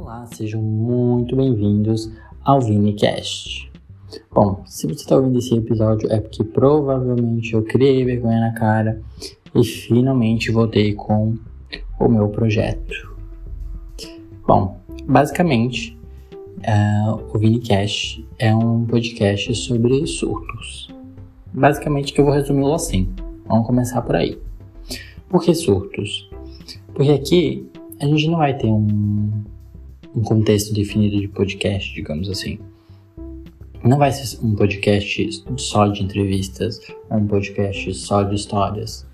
Olá, sejam muito bem-vindos ao ViniCast. Bom, se você está ouvindo esse episódio é porque provavelmente eu criei vergonha na cara e finalmente voltei com o meu projeto. Bom, basicamente, uh, o ViniCast é um podcast sobre surtos. Basicamente, eu vou resumi-lo assim. Vamos começar por aí. Por que surtos? Porque aqui a gente não vai ter um, um contexto definido de podcast, digamos assim. Não vai ser um podcast só de entrevistas, um podcast só de histórias.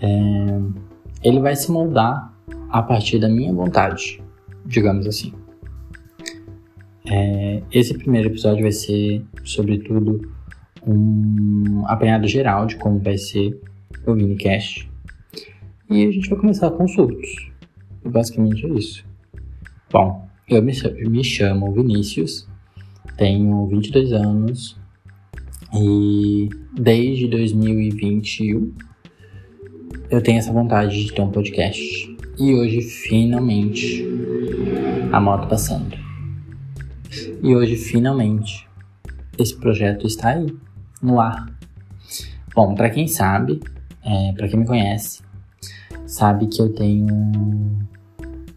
É, ele vai se moldar a partir da minha vontade, digamos assim. É, esse primeiro episódio vai ser, sobretudo, um apanhado geral de como vai ser o minicast. E a gente vai começar com surtos. Basicamente é isso. Bom, eu me, me chamo Vinícius, tenho 22 anos e desde 2021 eu tenho essa vontade de ter um podcast. E hoje finalmente a moto passando. E hoje finalmente esse projeto está aí, no ar. Bom, para quem sabe, é, para quem me conhece, sabe que eu tenho.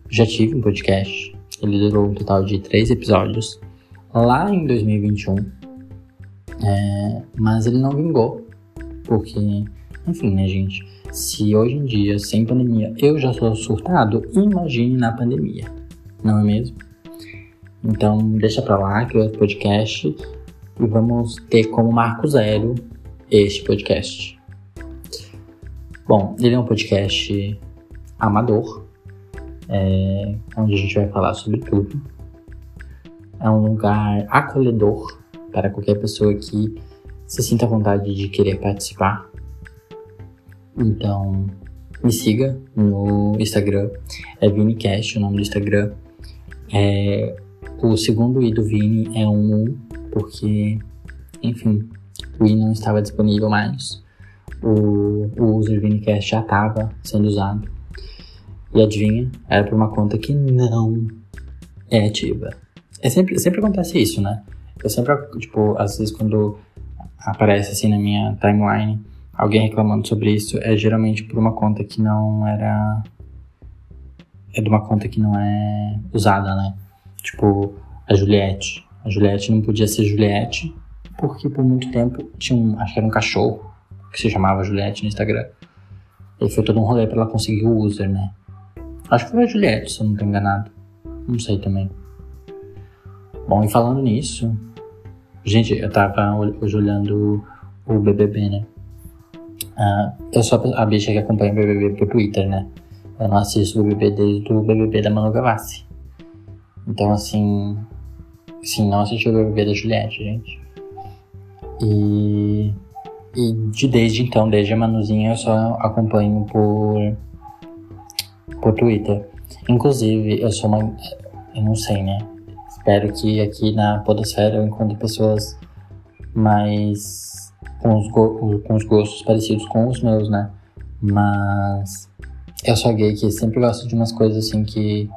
Já tive um podcast. Ele durou um total de três episódios lá em 2021. É, mas ele não vingou. Porque, enfim, né, gente? Se hoje em dia, sem pandemia, eu já sou surtado, imagine na pandemia. Não é mesmo? Então, deixa pra lá que o podcast e vamos ter como marco zero este podcast. Bom, ele é um podcast amador, é, onde a gente vai falar sobre tudo. É um lugar acolhedor para qualquer pessoa que se sinta à vontade de querer participar. Então, me siga no Instagram, é ViniCast, o nome do Instagram. É, o segundo i do Vini é um U, porque, enfim, o i não estava disponível mais o, o uso de Vinicast já estava sendo usado. E adivinha? Era por uma conta que não é ativa. É sempre, sempre acontece isso, né? Eu sempre, tipo, às vezes quando aparece assim na minha timeline alguém reclamando sobre isso, é geralmente por uma conta que não era. É de uma conta que não é usada, né? Tipo, a Juliette. A Juliette não podia ser Juliette porque por muito tempo tinha um. Acho que era um cachorro que se chamava Juliette no Instagram. E foi todo um rolê pra ela conseguir o user, né? Acho que foi a Juliette, se eu não tô enganado. Não sei também. Bom, e falando nisso, gente, eu tava hoje olhando o BBB, né? Ah, eu sou a bicha que acompanha o BBB por Twitter, né? Eu não assisto o BBB desde o BBB da Manu Gavassi. Então, assim. Sim, não assisti o BBB da Juliette, gente. E e de desde então, desde a Manuzinha, eu só acompanho por, por Twitter. Inclusive, eu sou uma. Eu não sei, né? Espero que aqui na Podosfera eu encontre pessoas mais. com os, com os gostos parecidos com os meus, né? Mas. Eu sou gay que sempre gosto de umas coisas assim que.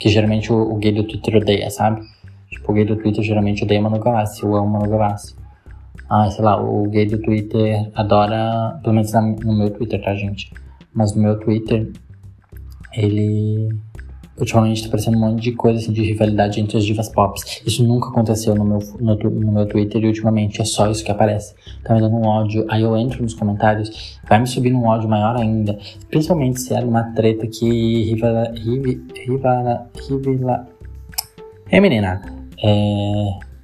que geralmente o, o gay do Twitter odeia, sabe? Tipo, o gay do Twitter geralmente odeia Manu Gavassi, eu amo Manu Gavassi. Ah, sei lá, o gay do Twitter adora, pelo menos no meu Twitter, tá, gente? Mas no meu Twitter, ele ultimamente tá aparecendo um monte de coisa assim, de rivalidade entre as divas pop. Isso nunca aconteceu no meu, no, no, meu Twitter e ultimamente é só isso que aparece. Tá me dando um ódio. Aí eu entro nos comentários, vai me subir um ódio maior ainda. Principalmente se era uma treta que rivala. rivala. rivala. É menina. É.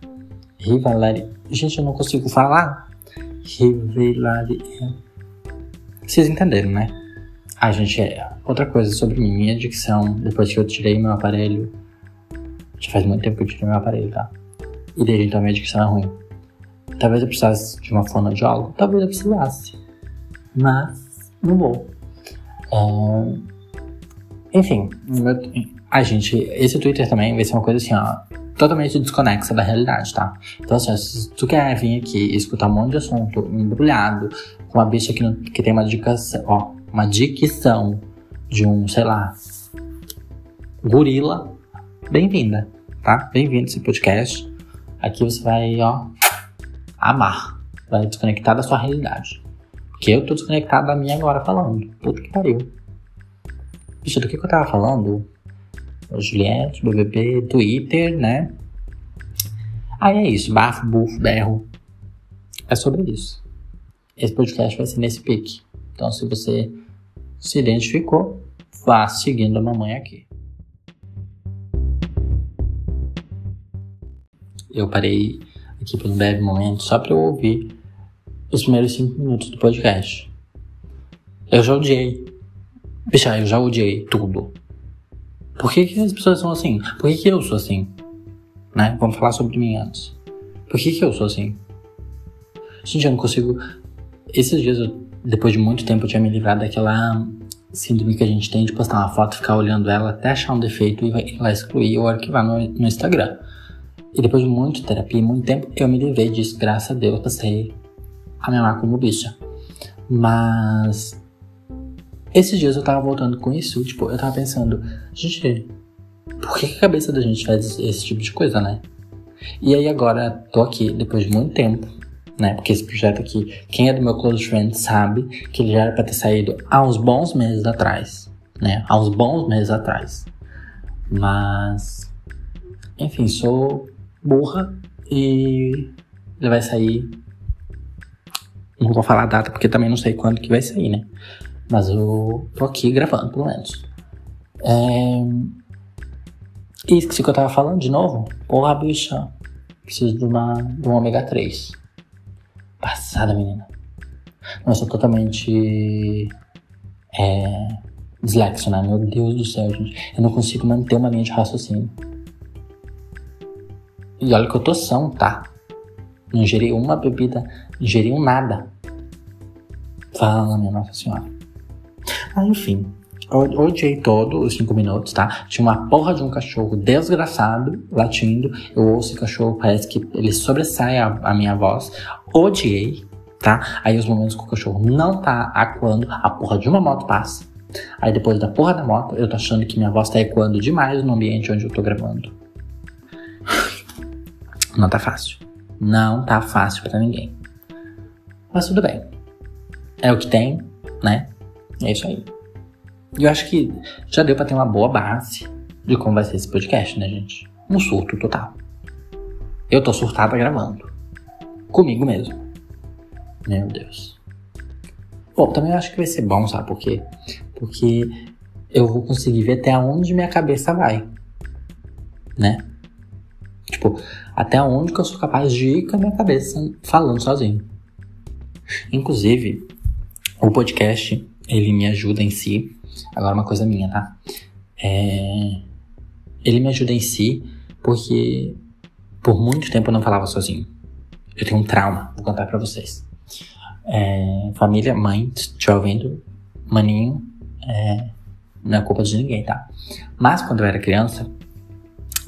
Rivalari Gente, eu não consigo falar. Revelaria. Vocês entenderam, né? Ah, gente, é outra coisa sobre mim, minha dicção, depois que eu tirei meu aparelho. Já faz muito tempo que eu tirei meu aparelho, tá? E desde então minha dicção é ruim. Talvez eu precisasse de uma fonoaudióloga, talvez eu precisasse. Mas, não vou. É... Enfim, meu... a gente, esse Twitter também vai ser uma coisa assim, ó totalmente desconexa da realidade, tá? Então, assim, se tu quer vir aqui escutar um monte de assunto embrulhado, com uma bicha que, não, que tem uma dicção, ó, uma dicção de um, sei lá, gorila, bem-vinda, tá? Bem-vindo esse podcast. Aqui você vai, ó, amar. Vai desconectar da sua realidade. Porque eu tô desconectado da minha agora falando. Puta que pariu. Bicho, do que, que eu tava falando? Juliette, BBB, Twitter, né? Aí é isso, bafo, bufo, berro. É sobre isso. Esse podcast vai ser nesse pique. Então, se você se identificou, vá seguindo a mamãe aqui. Eu parei aqui por um breve momento só para eu ouvir os primeiros cinco minutos do podcast. Eu já odiei. Bicha, eu já odiei tudo. Por que, que as pessoas são assim? Por que, que eu sou assim? Né? Vamos falar sobre mim antes. Por que, que eu sou assim? Gente, eu não consigo. Esses dias, eu, depois de muito tempo, eu tinha me livrado daquela síndrome que a gente tem de postar uma foto, ficar olhando ela até achar um defeito e vai lá excluir ou arquivar no, no Instagram. E depois de muito terapia, muito tempo, eu me livrei disso, graças a Deus, passei a me amar como bicha. Mas esses dias eu tava voltando com isso, tipo, eu tava pensando, gente, por que a cabeça da gente faz esse tipo de coisa, né? E aí agora tô aqui, depois de muito tempo, né? Porque esse projeto aqui, quem é do meu close friend sabe que ele já era pra ter saído há uns bons meses atrás, né? Há uns bons meses atrás. Mas, enfim, sou burra e ele vai sair. Não vou falar a data porque também não sei quando que vai sair, né? Mas eu tô aqui gravando, pelo menos. É... E esqueci que eu tava falando de novo. Porra, bicha. Preciso de uma, de um ômega 3. Passada, menina. Não, eu sou totalmente. É. Dislexo, né? Meu Deus do céu, gente. Eu não consigo manter uma linha de raciocínio. E olha que eu tô são, tá? Não ingeri uma bebida, ingeri um nada. Fala, minha Nossa Senhora. Ah, enfim. Odiei todo os cinco minutos, tá? Tinha uma porra de um cachorro desgraçado latindo. Eu ouço o cachorro, parece que ele sobressai a, a minha voz. Odiei, tá? Aí os momentos que o cachorro não tá acuando, a porra de uma moto passa. Aí depois da porra da moto, eu tô achando que minha voz tá ecoando demais no ambiente onde eu tô gravando. Não tá fácil. Não tá fácil para ninguém. Mas tudo bem. É o que tem, né? É isso aí. E eu acho que já deu pra ter uma boa base de como vai ser esse podcast, né, gente? Um surto total. Eu tô surtada gravando. Comigo mesmo. Meu Deus. Bom, também eu acho que vai ser bom, sabe por quê? Porque eu vou conseguir ver até onde minha cabeça vai. Né? Tipo, até onde que eu sou capaz de ir com a minha cabeça falando sozinho. Inclusive, o podcast, ele me ajuda em si. Agora uma coisa minha, tá? É... Ele me ajuda em si porque por muito tempo eu não falava sozinho. Eu tenho um trauma, vou contar pra vocês. É... Família, mãe, te ouvindo, maninho, é... não é culpa de ninguém, tá? Mas quando eu era criança,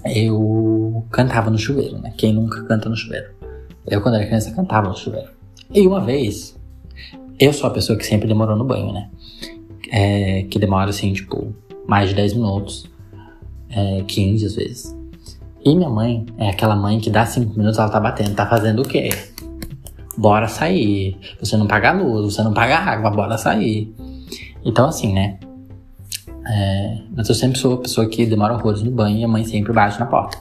eu cantava no chuveiro, né? Quem nunca canta no chuveiro? Eu, quando era criança, cantava no chuveiro. E uma vez, eu sou a pessoa que sempre demorou no banho, né? É, que demora, assim, tipo, mais de 10 minutos, é, 15 às vezes. E minha mãe é aquela mãe que dá 5 minutos, ela tá batendo, tá fazendo o quê? Bora sair. Você não paga luz, você não paga água, bora sair. Então, assim, né? É, mas eu sempre sou a pessoa que demora horrores no banho e a mãe sempre bate na porta.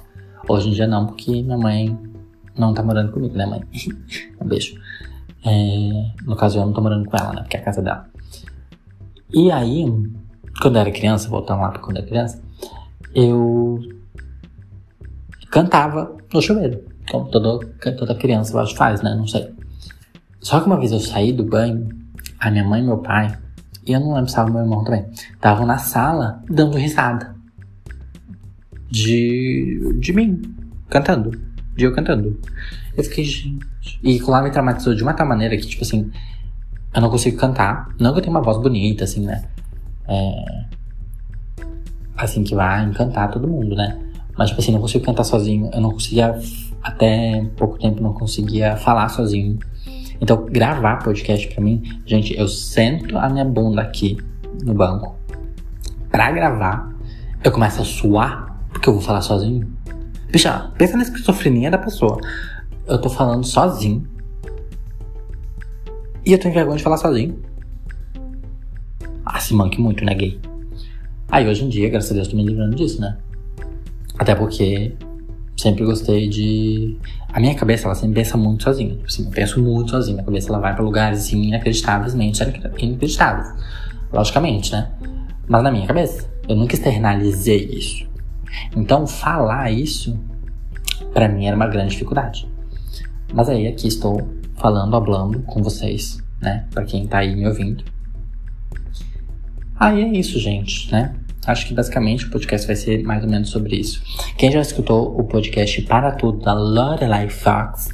Hoje em dia não, porque minha mãe não tá morando comigo, né, mãe? um beijo. É, no caso, eu não tô morando com ela, né? Porque é a casa dela. E aí, quando eu era criança, voltando lá pra quando eu era criança, eu cantava no chuveiro. Como toda, toda criança, eu acho, faz, né? Não sei. Só que uma vez eu saí do banho, a minha mãe e meu pai e eu não lembro se estava meu irmão também, estavam na sala dando risada. De. de mim, cantando. De eu cantando. Eu fiquei, gente. E lá me traumatizou de uma tal maneira que, tipo assim, eu não consigo cantar. Não que eu tenha uma voz bonita, assim, né? É... Assim, que vai encantar todo mundo, né? Mas, tipo assim, não consigo cantar sozinho. Eu não conseguia, até pouco tempo, não conseguia falar sozinho. Então, gravar podcast para mim, gente, eu sento a minha bunda aqui no banco para gravar. eu começo a suar porque eu vou falar sozinho. Bicha, pensa na esquizofrenia da pessoa. Eu tô falando sozinho. E eu tenho vergonha de falar sozinho. Ah, se manque muito, né, gay? Aí hoje em dia, graças a Deus, tô me livrando disso, né? Até porque sempre gostei de. A minha cabeça, ela sempre pensa muito sozinha. Tipo assim, eu penso muito sozinha. Minha cabeça ela vai pra lugares assim, inacreditavelmente inacreditáveis. Logicamente, né? Mas na minha cabeça. Eu nunca externalizei isso. Então, falar isso, para mim, era uma grande dificuldade. Mas aí, aqui estou falando, hablando com vocês, né? Pra quem tá aí me ouvindo. Aí é isso, gente, né? Acho que basicamente o podcast vai ser mais ou menos sobre isso. Quem já escutou o podcast Para Tudo da Lorelai Fox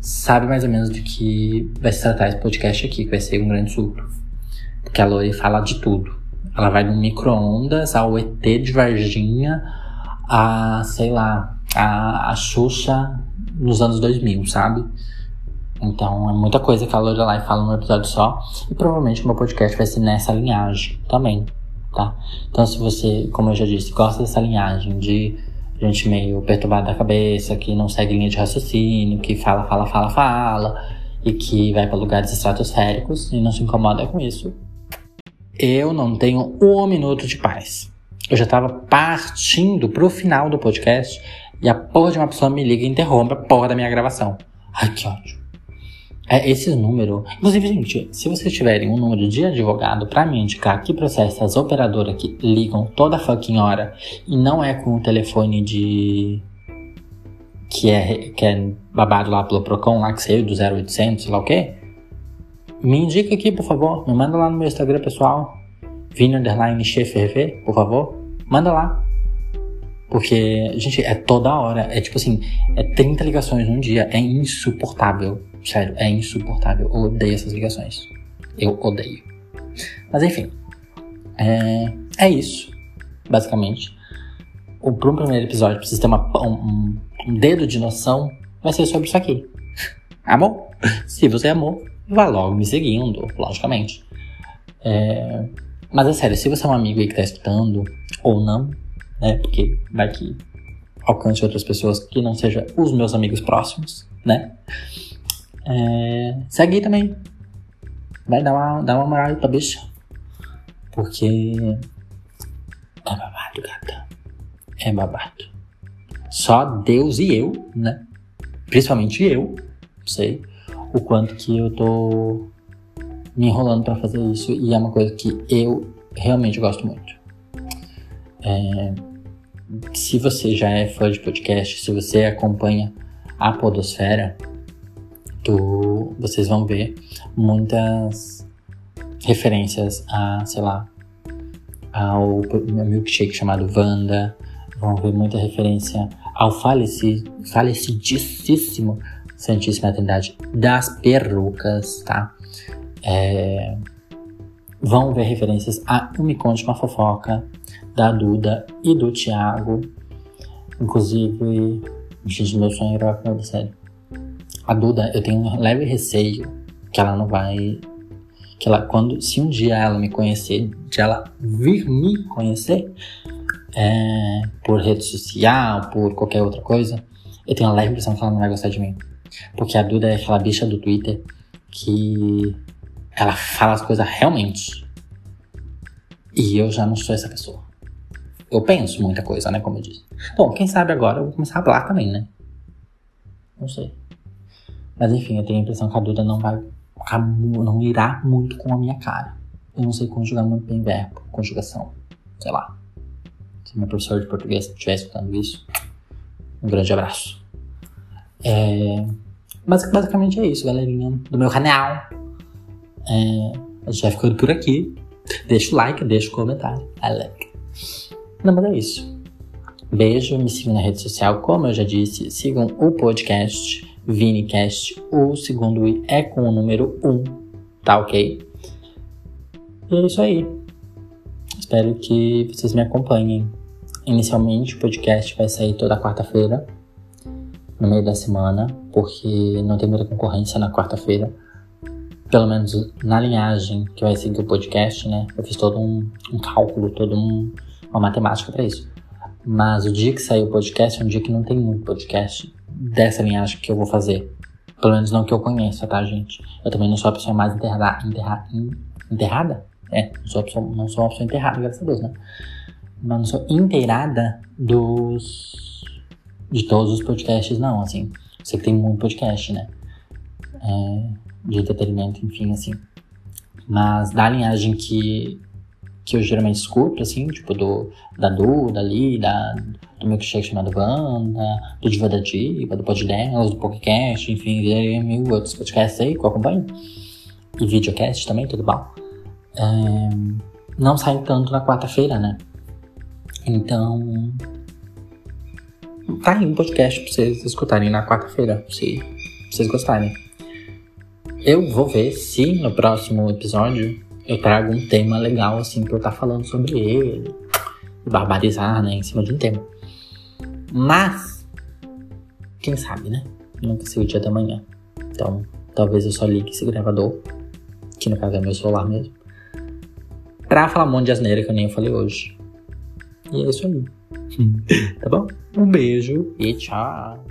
sabe mais ou menos do que vai se tratar esse podcast aqui, que vai ser um grande surto. Porque a Lore fala de tudo. Ela vai do micro-ondas ao ET de Varginha a, sei lá, a, a Xuxa nos anos 2000, sabe? Então é muita coisa que a Lorelai fala num episódio só. E provavelmente o meu podcast vai ser nessa linhagem também, tá? Então se você, como eu já disse, gosta dessa linhagem de gente meio perturbada da cabeça, que não segue linha de raciocínio, que fala, fala, fala, fala, e que vai para lugares estratosféricos e não se incomoda com isso, eu não tenho um minuto de paz. Eu já tava partindo pro final do podcast e a porra de uma pessoa me liga e interrompe a porra da minha gravação. Ai, que ódio. É, esses números. Inclusive, gente, se vocês tiverem um número de advogado para me indicar que processa as operadoras que ligam toda fucking hora e não é com o telefone de. que é, que é babado lá pelo Procon, lá que saiu do 0800, sei lá o quê. Me indica aqui, por favor. Me manda lá no meu Instagram pessoal. Vini Underline por favor. Manda lá. Porque, gente, é toda hora. É tipo assim, é 30 ligações num dia. É insuportável. Sério, é insuportável. Eu odeio essas ligações. Eu odeio. Mas enfim. É, é isso. Basicamente. O, um primeiro episódio, pra vocês terem uma, um, um dedo de noção, vai ser sobre isso aqui. Amor? Se você amou, vá logo me seguindo, logicamente. É, mas é sério, se você é um amigo aí que tá escutando, ou não, né? Porque vai que alcance outras pessoas que não sejam os meus amigos próximos, né? É, segue também. Vai dar uma, dar uma moral pra bicha. Porque é babado, gata. É babado. Só Deus e eu, né? Principalmente eu, sei o quanto que eu tô me enrolando para fazer isso e é uma coisa que eu realmente gosto muito. É, se você já é fã de podcast, se você acompanha a Podosfera, tu, vocês vão ver muitas referências a, sei lá, ao meu milkshake chamado Wanda, vão ver muita referência ao faleci, falecidíssimo Santíssima Trindade das perucas, tá? É, vão ver referências a Um Me Conte Uma Fofoca, da Duda e do Thiago. Inclusive, gente, meu sonho era a da série. A Duda, eu tenho um leve receio que ela não vai. Que ela, quando, se um dia ela me conhecer, de ela vir me conhecer, é, por rede social, por qualquer outra coisa, eu tenho a leve impressão que ela não vai gostar de mim. Porque a Duda é aquela bicha do Twitter que ela fala as coisas realmente. E eu já não sou essa pessoa. Eu penso muita coisa, né? Como eu disse. Bom, quem sabe agora eu vou começar a falar também, né? Não sei. Mas enfim, eu tenho a impressão que a Duda não vai não irá muito com a minha cara. Eu não sei conjugar muito bem verbo, conjugação. Sei lá. Se meu professor de português estiver escutando isso, um grande abraço. É... Mas basicamente é isso, galerinha do meu canal. É... A gente vai ficando por aqui. Deixa o like, deixa o comentário. I like. Não, mas é isso. Beijo, me sigam na rede social, como eu já disse, sigam o podcast ViniCast. O segundo I é com o número 1, tá ok? E é isso aí. Espero que vocês me acompanhem. Inicialmente, o podcast vai sair toda quarta-feira, no meio da semana, porque não tem muita concorrência na quarta-feira. Pelo menos na linhagem que vai seguir o podcast, né? Eu fiz todo um, um cálculo, todo um uma matemática para isso. Mas o dia que sair o podcast é um dia que não tem muito podcast dessa linhagem que eu vou fazer. Pelo menos não que eu conheça, tá, gente? Eu também não sou a pessoa mais enterrada. Enterra, enterrada? É, não sou, pessoa, não sou pessoa enterrada, graças a Deus, né? Mas não sou inteirada dos. de todos os podcasts, não, assim. Sei que tem muito podcast, né? É, de entretenimento, enfim, assim. Mas da linhagem que, que eu geralmente escuto, assim, tipo do, da Duda ali, da, do meu milkshake chamado Wanda, do Diva da Diva, do Poddelas, do podcast, enfim, mil outros podcasts aí que eu acompanho. E videocast também, tudo bom. É, não sai tanto na quarta-feira, né? Então. Tá aí um podcast pra vocês escutarem na quarta-feira, se vocês gostarem. Eu vou ver se no próximo episódio eu trago um tema legal, assim, pra eu estar tá falando sobre ele. Barbarizar, né, em cima de um tema. Mas, quem sabe, né? Nunca sei o dia da manhã. Então, talvez eu só ligue esse gravador, que no caso é meu celular mesmo, pra falar um monte de asneira que eu nem falei hoje. E é isso aí. tá bom? Um beijo e tchau.